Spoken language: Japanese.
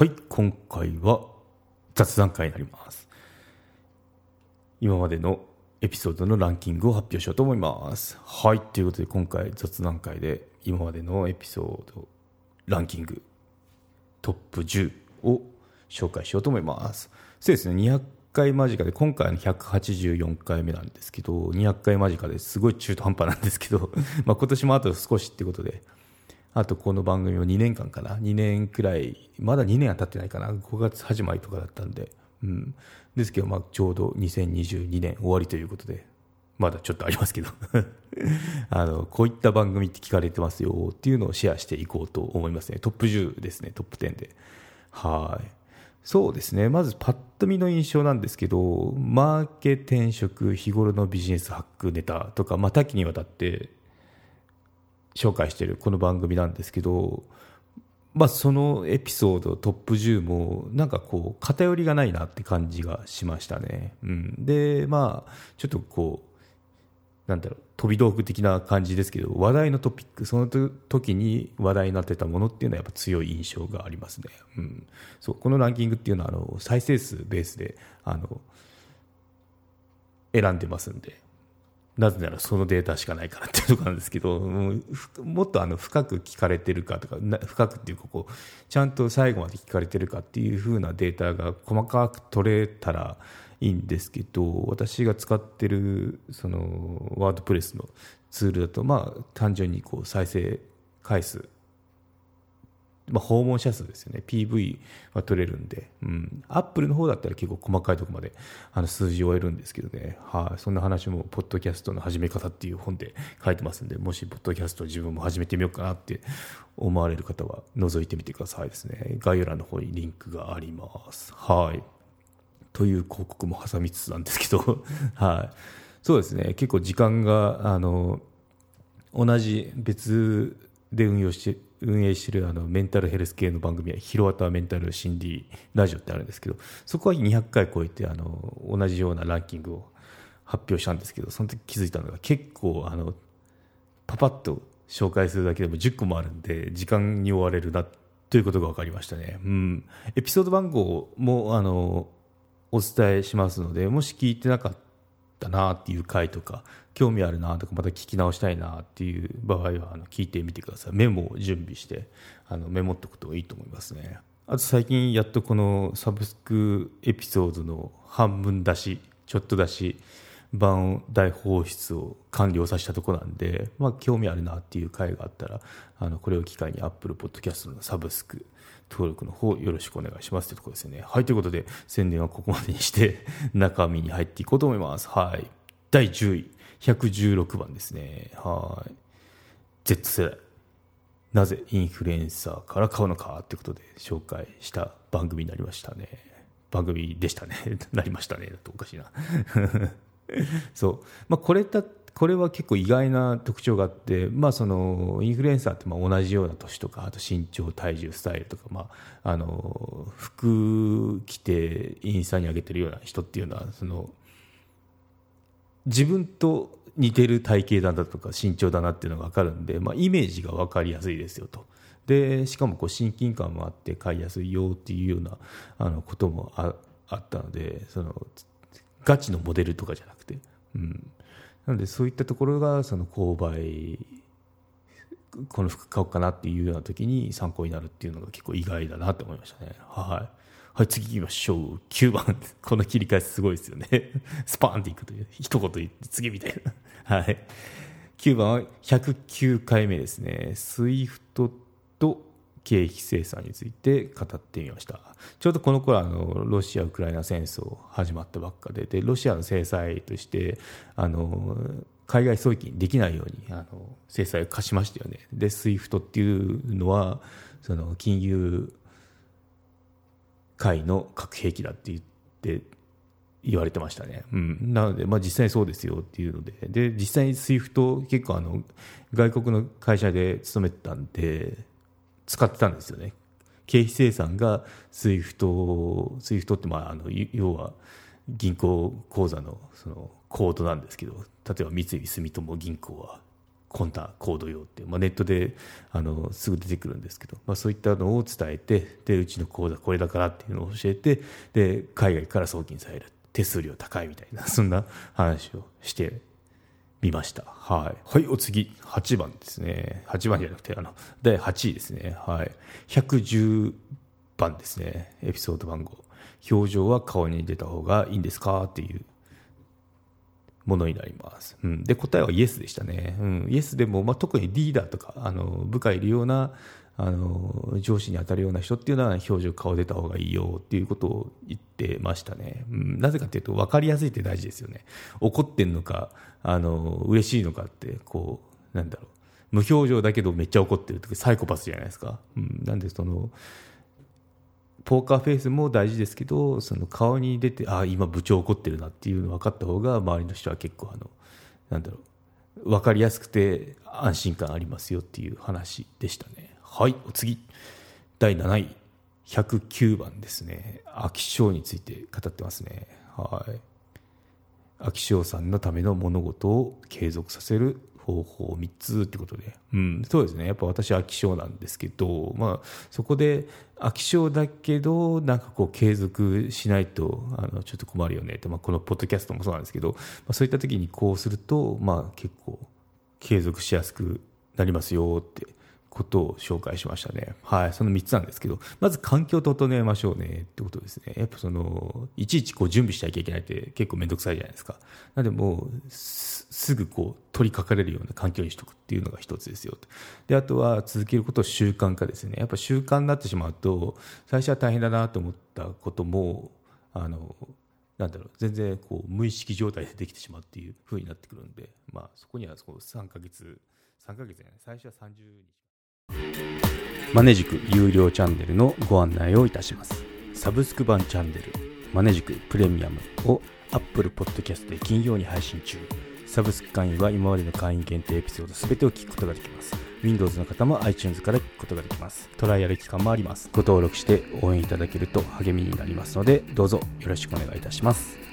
はい今回は雑談会になります。今までのエピソードのランキングを発表しようと思います。はいということで今回雑談会で今までのエピソードランキングトップ10を紹介しようと思います。そうですね200回間近で今回の184回目なんですけど200回間近ですごい中途半端なんですけど まあ今年もあと少しってことであとこの番組を2年間かな。2年くらいまだ2年は経ってないかな。5月始まりとかだったんで、うん、ですけど、まあ、ちょうど2022年終わりということで。まだちょっとありますけど。あのこういった番組って聞かれてますよっていうのをシェアしていこうと思いますね。トップ10ですね。トップ10で。はい。そうですね。まずパッと見の印象なんですけどマーケ転職日頃のビジネスハックネタとか、まあ、多岐にわたって紹介しているこの番組なんですけど、まあ、そのエピソードトップ10もなんかこう偏りがないなって感じがしましたね。うん、でまあちょっとこうなんだろう飛び道具的な感じですけど話題のトピックその時に話題になってたものっていうのはやっぱ強い印象がありますね、うん、そうこのランキングっていうのはあの再生数ベースであの選んでますんで。なぜならそのデータしかないからっていうところなんですけどもっとあの深く聞かれてるかとか深くっていうかこうちゃんと最後まで聞かれてるかっていうふうなデータが細かく取れたらいいんですけど私が使ってるそのワードプレスのツールだとまあ単純にこう再生回数まあ、訪問者数ですよね、PV は取れるんで、うん、アップルの方だったら結構細かいところまであの数字を得るんですけどね、はい、そんな話も、ポッドキャストの始め方っていう本で 書いてますんで、もし、ポッドキャスト自分も始めてみようかなって思われる方は、覗いてみてくださいですね。概要欄の方にリンクがあります。はい。という広告も挟みつつなんですけど、はい。そうですね、結構時間が、あの、同じ別で運用して運営してるあのメンタルヘルス系の番組はヒロアタメンタル心理ラジオってあるんですけどそこは200回超えてあの同じようなランキングを発表したんですけどその時気づいたのが結構あのパパッと紹介するだけでも10個もあるんで時間に追われるなということが分かりましたね、うん、エピソード番号もあのお伝えしますのでもし聞いてなかったなっていう回とか興味あるなとかまた聞き直したいなっていう場合はあの聞いてみてくださいメモを準備してあのメモっておくといいと思いますねあと最近やっとこのサブスクエピソードの半分出しちょっと出し版大放出を完了させたとこなんで、まあ、興味あるなっていう回があったらあのこれを機会に Apple Podcast のサブスク登録の方よろしくお願いしますというとこですよね。はい、ということで宣伝はここまでにして中身に入っていこうと思います。はい。第10位、116番ですね。はい。Z 世代。なぜインフルエンサーから買うのかということで紹介した番組になりましたね。番組でしたね。なりましたね。だとおかしいな。そう。まあ、これだこれは結構意外な特徴があって、まあ、そのインフルエンサーってまあ同じような年とかあと身長体重スタイルとか、まあ、あの服着てインスタに上げてるような人っていうのはその自分と似てる体型だとか身長だなっていうのが分かるんで、まあ、イメージが分かりやすいですよと。でしかもこう親近感もあって買いやすいよっていうようなあのこともああったのでそのガチのモデルとかじゃなくて、うん、なのでそういったところがその購買この服買おうかなっていうような時に参考になるっていうのが結構意外だなと思いましたね。はい。はい、次行きましょう。9番。この切り替えすごいですよね。スパーンっていくという。一言言って次みたいな。はい。9番は109回目ですね。スイフトと経費生産について語ってみましたちょうどこの頃あのロシア・ウクライナ戦争始まったばっかででロシアの制裁としてあの海外送金できないようにあの制裁を課しましたよねで SWIFT っていうのはその金融界の核兵器だって言って言われてましたね、うん、なので、まあ、実際そうですよっていうので。で実際に SWIFT 結構あの外国の会社で勤めてたんで使ってたんですよね。経費生産が SWIFT、SWIFT ってまああの要は銀行口座のそのコードなんですけど、例えば三井住友銀行は。こんなコード用って、まあ、ネットであのすぐ出てくるんですけど、まあ、そういったのを伝えてでうちの口座これだからっていうのを教えてで海外から送金される手数料高いみたいな そんな話をしてみました。はい。はい、お次、8番ですね。8番じゃなくて、あの、第8位ですね。はい。110番ですね。エピソード番号。表情は顔に出た方がいいんですかっていうものになります。うん、で、答えはイエスでしたね。うん、イエスでも、まあ、特にリーダーとか、あの、部下いるような、あの、上司に当たるような人っていうのは表情顔出た方がいいよっていうことを言ってましたね。うん、なぜかというと、分かりやすいって大事ですよね。怒ってんのか、あの、嬉しいのかって、こう、なんだろう。無表情だけどめっちゃ怒ってるとかサイコパスじゃないですか。うん、なんでその、ポーカーフェイスも大事ですけどその顔に出てあ今部長怒ってるなっていうの分かった方が周りの人は結構あのなんだろう分かりやすくて安心感ありますよっていう話でしたね。はいお次。第7位。109番ですね。飽き性について語ってますね。はい。飽き性さんのための物事を継続させる方法3つってことで、うん、そうですね。やっぱ私飽き性なんですけど、まあ、そこで飽き性だけどなんかこう継続しないとあのちょっと困るよねって、まあ、このポッドキャストもそうなんですけど、まあ、そういった時にこうすると、まあ、結構継続しやすくなりますよってことを紹介しましたね。はい、その3つなんですけど、まず環境を整えましょうねってことですね。やっぱその、いちいちこう準備しなきゃいけないって結構めんどくさいじゃないですか。なんでもう、すぐこう取りかかれるような環境にしとくっていうのが一つですよと。で、あとは続けることを習慣化ですね。やっぱ習慣になってしまうと、最初は大変だなと思ったことも、あの、なんだろう全然こう無意識状態でできてしまうっていうふうになってくるんで、まあ、そこにはそ3ヶ月3ヶ月じゃない最初は30日マネジク有料チャンネルのご案内をいたします。サブスク版チャンネル、マネジクプレミアムを Apple Podcast で金曜に配信中。サブスク会員は今までの会員限定エピソード全てを聞くことができます。Windows の方も iTunes から聞くことができます。トライアル期間もあります。ご登録して応援いただけると励みになりますので、どうぞよろしくお願いいたします。